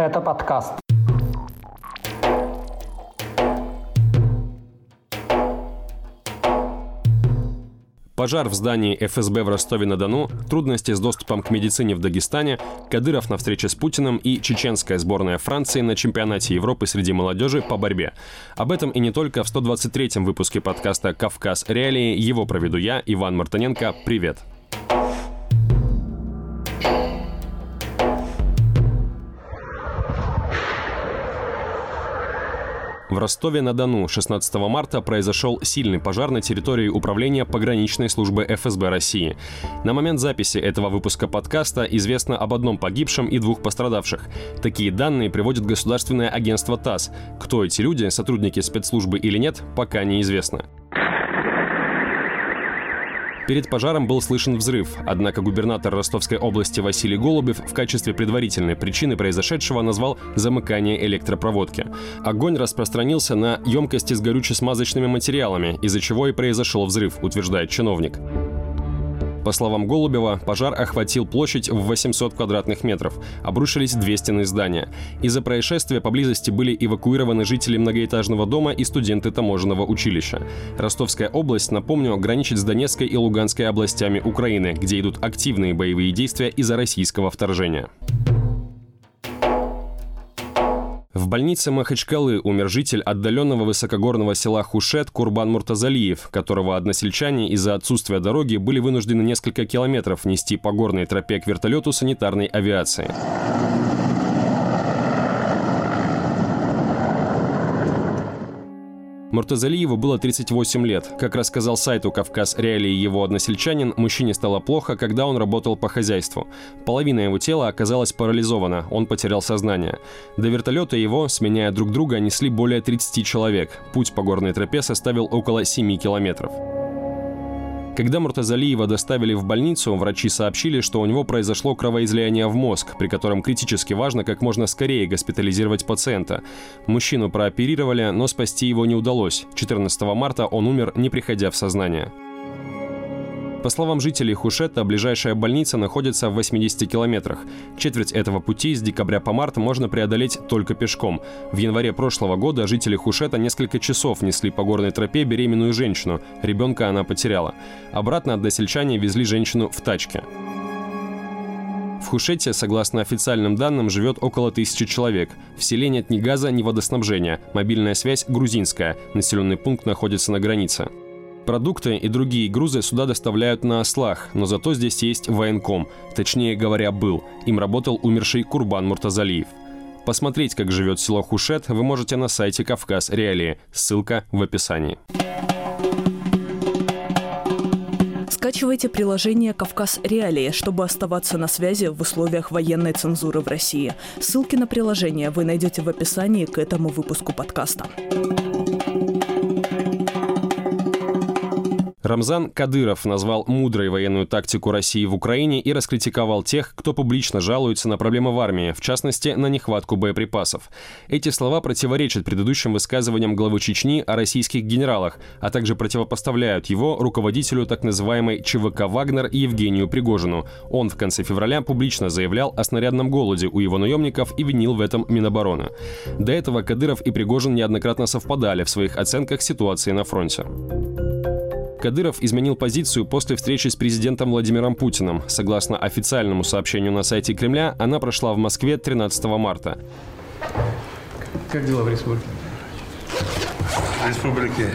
Это подкаст. Пожар в здании ФСБ в Ростове-на-Дону, трудности с доступом к медицине в Дагестане, Кадыров на встрече с Путиным и чеченская сборная Франции на чемпионате Европы среди молодежи по борьбе. Об этом и не только в 123-м выпуске подкаста «Кавказ. Реалии». Его проведу я, Иван Мартыненко. Привет! В Ростове-на-Дону 16 марта произошел сильный пожар на территории управления пограничной службы ФСБ России. На момент записи этого выпуска подкаста известно об одном погибшем и двух пострадавших. Такие данные приводит государственное агентство ТАСС. Кто эти люди, сотрудники спецслужбы или нет, пока неизвестно. Перед пожаром был слышен взрыв, однако губернатор Ростовской области Василий Голубев в качестве предварительной причины произошедшего назвал замыкание электропроводки. Огонь распространился на емкости с горюче-смазочными материалами, из-за чего и произошел взрыв, утверждает чиновник. По словам Голубева, пожар охватил площадь в 800 квадратных метров. Обрушились две стены здания. Из-за происшествия поблизости были эвакуированы жители многоэтажного дома и студенты таможенного училища. Ростовская область, напомню, граничит с Донецкой и Луганской областями Украины, где идут активные боевые действия из-за российского вторжения. Больнице Махачкалы умер житель отдаленного высокогорного села Хушет Курбан Муртазалиев, которого односельчане из-за отсутствия дороги были вынуждены несколько километров нести по горной тропе к вертолету санитарной авиации. Муртазалиеву было 38 лет. Как рассказал сайту «Кавказ Реалии» его односельчанин, мужчине стало плохо, когда он работал по хозяйству. Половина его тела оказалась парализована, он потерял сознание. До вертолета его, сменяя друг друга, несли более 30 человек. Путь по горной тропе составил около 7 километров. Когда Муртазалиева доставили в больницу, врачи сообщили, что у него произошло кровоизлияние в мозг, при котором критически важно как можно скорее госпитализировать пациента. Мужчину прооперировали, но спасти его не удалось. 14 марта он умер, не приходя в сознание. По словам жителей Хушета, ближайшая больница находится в 80 километрах. Четверть этого пути с декабря по март можно преодолеть только пешком. В январе прошлого года жители Хушета несколько часов несли по горной тропе беременную женщину. Ребенка она потеряла. Обратно односельчане везли женщину в тачке. В Хушете, согласно официальным данным, живет около тысячи человек. В селе нет ни газа, ни водоснабжения. Мобильная связь грузинская. Населенный пункт находится на границе. Продукты и другие грузы сюда доставляют на ослах, но зато здесь есть военком, точнее говоря, был. Им работал умерший Курбан Муртазалиев. Посмотреть, как живет село Хушет, вы можете на сайте Кавказ Реалии. Ссылка в описании. Скачивайте приложение «Кавказ Реалии», чтобы оставаться на связи в условиях военной цензуры в России. Ссылки на приложение вы найдете в описании к этому выпуску подкаста. Рамзан Кадыров назвал мудрой военную тактику России в Украине и раскритиковал тех, кто публично жалуется на проблемы в армии, в частности, на нехватку боеприпасов. Эти слова противоречат предыдущим высказываниям главы Чечни о российских генералах, а также противопоставляют его руководителю так называемой ЧВК «Вагнер» Евгению Пригожину. Он в конце февраля публично заявлял о снарядном голоде у его наемников и винил в этом Минобороны. До этого Кадыров и Пригожин неоднократно совпадали в своих оценках ситуации на фронте. Кадыров изменил позицию после встречи с президентом Владимиром Путиным. Согласно официальному сообщению на сайте Кремля, она прошла в Москве 13 марта. Как дела в республике? В республике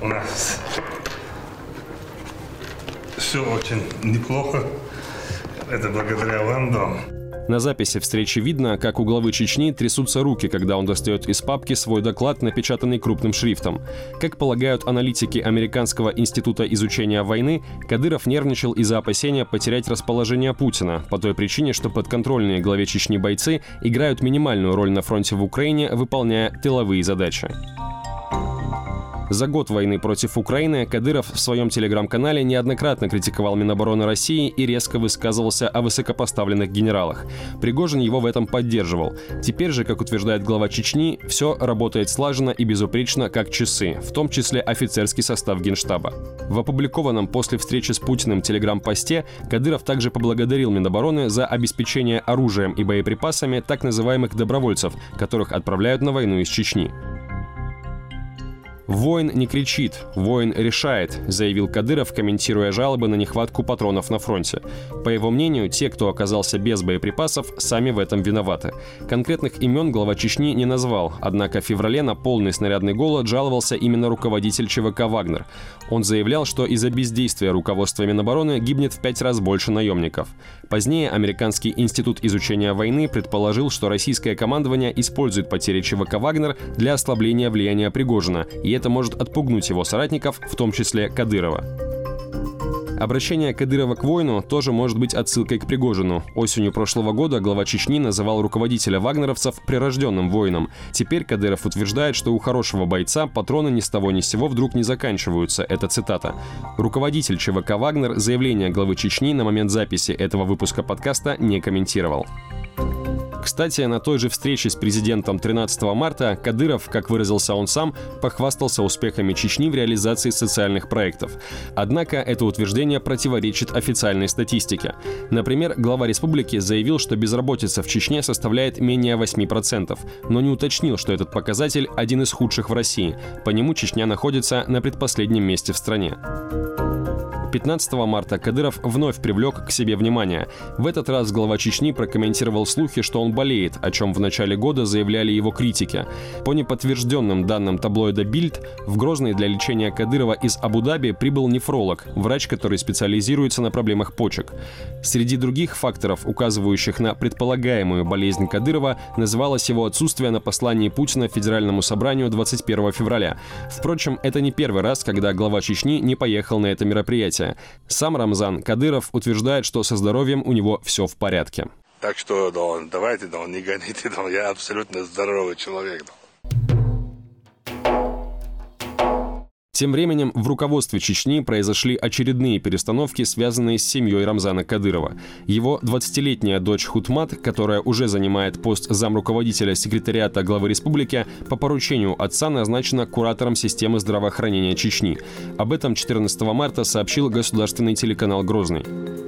у нас все очень неплохо. Это благодаря вам, дом. На записи встречи видно, как у главы Чечни трясутся руки, когда он достает из папки свой доклад, напечатанный крупным шрифтом. Как полагают аналитики Американского института изучения войны, Кадыров нервничал из-за опасения потерять расположение Путина, по той причине, что подконтрольные главе Чечни бойцы играют минимальную роль на фронте в Украине, выполняя тыловые задачи. За год войны против Украины Кадыров в своем телеграм-канале неоднократно критиковал Минобороны России и резко высказывался о высокопоставленных генералах. Пригожин его в этом поддерживал. Теперь же, как утверждает глава Чечни, все работает слаженно и безупречно, как часы, в том числе офицерский состав Генштаба. В опубликованном после встречи с Путиным телеграм-посте Кадыров также поблагодарил Минобороны за обеспечение оружием и боеприпасами так называемых добровольцев, которых отправляют на войну из Чечни. «Воин не кричит, воин решает», заявил Кадыров, комментируя жалобы на нехватку патронов на фронте. По его мнению, те, кто оказался без боеприпасов, сами в этом виноваты. Конкретных имен глава Чечни не назвал, однако в феврале на полный снарядный голод жаловался именно руководитель ЧВК «Вагнер». Он заявлял, что из-за бездействия руководства Минобороны гибнет в пять раз больше наемников. Позднее Американский институт изучения войны предположил, что российское командование использует потери ЧВК «Вагнер» для ослабления влияния Пригожина, это может отпугнуть его соратников, в том числе Кадырова. Обращение Кадырова к воину тоже может быть отсылкой к Пригожину. Осенью прошлого года глава Чечни называл руководителя вагнеровцев прирожденным воином. Теперь Кадыров утверждает, что у хорошего бойца патроны ни с того ни с сего вдруг не заканчиваются. Это цитата. Руководитель ЧВК «Вагнер» заявление главы Чечни на момент записи этого выпуска подкаста не комментировал. Кстати, на той же встрече с президентом 13 марта Кадыров, как выразился он сам, похвастался успехами Чечни в реализации социальных проектов. Однако это утверждение противоречит официальной статистике. Например, глава республики заявил, что безработица в Чечне составляет менее 8%, но не уточнил, что этот показатель один из худших в России. По нему Чечня находится на предпоследнем месте в стране. 15 марта Кадыров вновь привлек к себе внимание. В этот раз глава Чечни прокомментировал слухи, что он болеет, о чем в начале года заявляли его критики. По неподтвержденным данным таблоида «Бильд», в Грозный для лечения Кадырова из Абу-Даби прибыл нефролог, врач, который специализируется на проблемах почек. Среди других факторов, указывающих на предполагаемую болезнь Кадырова, называлось его отсутствие на послании Путина Федеральному собранию 21 февраля. Впрочем, это не первый раз, когда глава Чечни не поехал на это мероприятие мероприятия. Сам Рамзан Кадыров утверждает, что со здоровьем у него все в порядке. Так что, да, давайте, да, не гоните, да, я абсолютно здоровый человек. Да. Тем временем в руководстве Чечни произошли очередные перестановки, связанные с семьей Рамзана Кадырова. Его 20-летняя дочь Хутмат, которая уже занимает пост замруководителя секретариата главы республики, по поручению отца назначена куратором системы здравоохранения Чечни. Об этом 14 марта сообщил государственный телеканал «Грозный».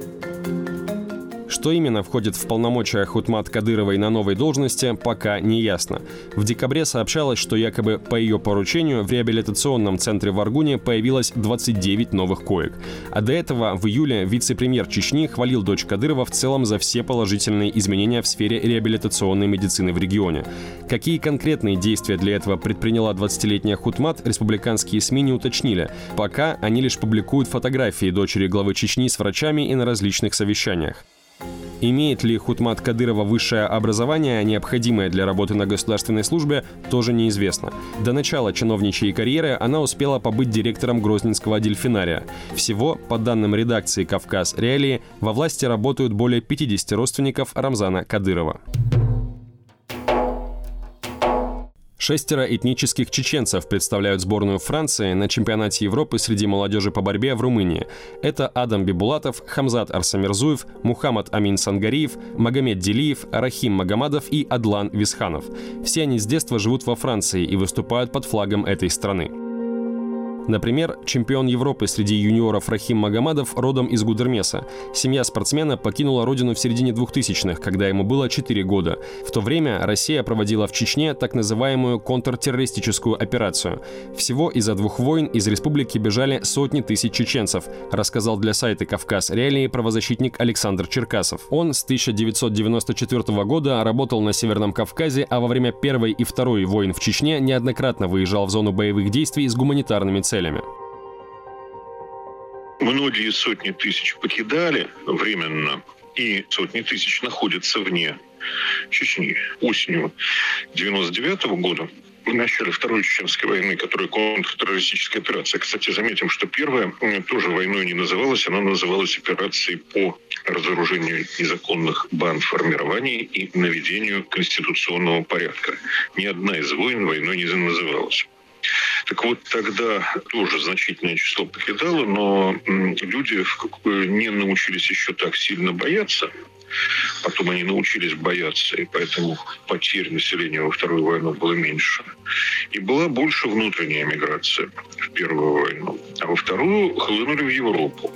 Что именно входит в полномочия Хутмат Кадыровой на новой должности, пока не ясно. В декабре сообщалось, что якобы по ее поручению в реабилитационном центре в Аргуне появилось 29 новых коек. А до этого в июле вице-премьер Чечни хвалил дочь Кадырова в целом за все положительные изменения в сфере реабилитационной медицины в регионе. Какие конкретные действия для этого предприняла 20-летняя Хутмат, республиканские СМИ не уточнили. Пока они лишь публикуют фотографии дочери главы Чечни с врачами и на различных совещаниях. Имеет ли Хутмат Кадырова высшее образование, необходимое для работы на государственной службе, тоже неизвестно. До начала чиновничьей карьеры она успела побыть директором Грозненского дельфинария. Всего, по данным редакции «Кавказ Реалии», во власти работают более 50 родственников Рамзана Кадырова. Шестеро этнических чеченцев представляют сборную Франции на чемпионате Европы среди молодежи по борьбе в Румынии. Это Адам Бибулатов, Хамзат Арсамирзуев, Мухаммад Амин Сангариев, Магомед Делиев, Рахим Магомадов и Адлан Висханов. Все они с детства живут во Франции и выступают под флагом этой страны. Например, чемпион Европы среди юниоров Рахим Магомадов родом из Гудермеса. Семья спортсмена покинула родину в середине 2000-х, когда ему было 4 года. В то время Россия проводила в Чечне так называемую контртеррористическую операцию. Всего из-за двух войн из республики бежали сотни тысяч чеченцев, рассказал для сайта «Кавказ Реалии» правозащитник Александр Черкасов. Он с 1994 года работал на Северном Кавказе, а во время Первой и Второй войн в Чечне неоднократно выезжал в зону боевых действий с гуманитарными целями целями. Многие сотни тысяч покидали временно, и сотни тысяч находятся вне Чечни. Осенью 99 -го года в начале Второй Чеченской войны, которая контртеррористическая операция. Кстати, заметим, что первая тоже войной не называлась, она называлась операцией по разоружению незаконных банд формирований и наведению конституционного порядка. Ни одна из войн войной не называлась. Так вот, тогда тоже значительное число покидало, но люди не научились еще так сильно бояться, Потом они научились бояться, и поэтому потерь населения во Вторую войну было меньше. И была больше внутренняя миграция в Первую войну. А во Вторую хлынули в Европу.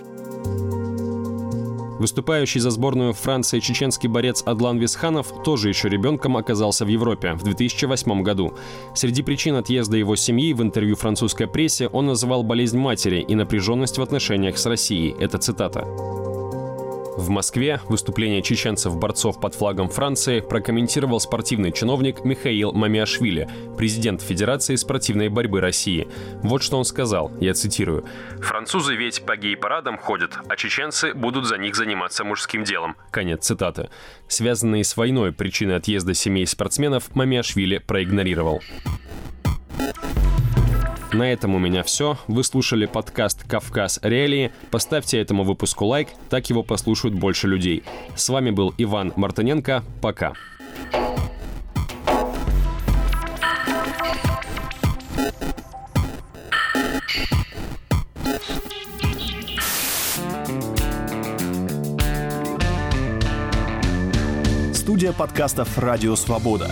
Выступающий за сборную Франции чеченский борец Адлан Висханов тоже еще ребенком оказался в Европе в 2008 году. Среди причин отъезда его семьи в интервью французской прессе он называл болезнь матери и напряженность в отношениях с Россией. Это цитата. В Москве выступление чеченцев-борцов под флагом Франции прокомментировал спортивный чиновник Михаил Мамиашвили, президент Федерации спортивной борьбы России. Вот что он сказал, я цитирую. «Французы ведь по гей-парадам ходят, а чеченцы будут за них заниматься мужским делом». Конец цитаты. Связанные с войной причины отъезда семей спортсменов Мамиашвили проигнорировал. На этом у меня все. Вы слушали подкаст «Кавказ Реалии». Поставьте этому выпуску лайк, так его послушают больше людей. С вами был Иван Мартыненко. Пока. Студия подкастов «Радио Свобода».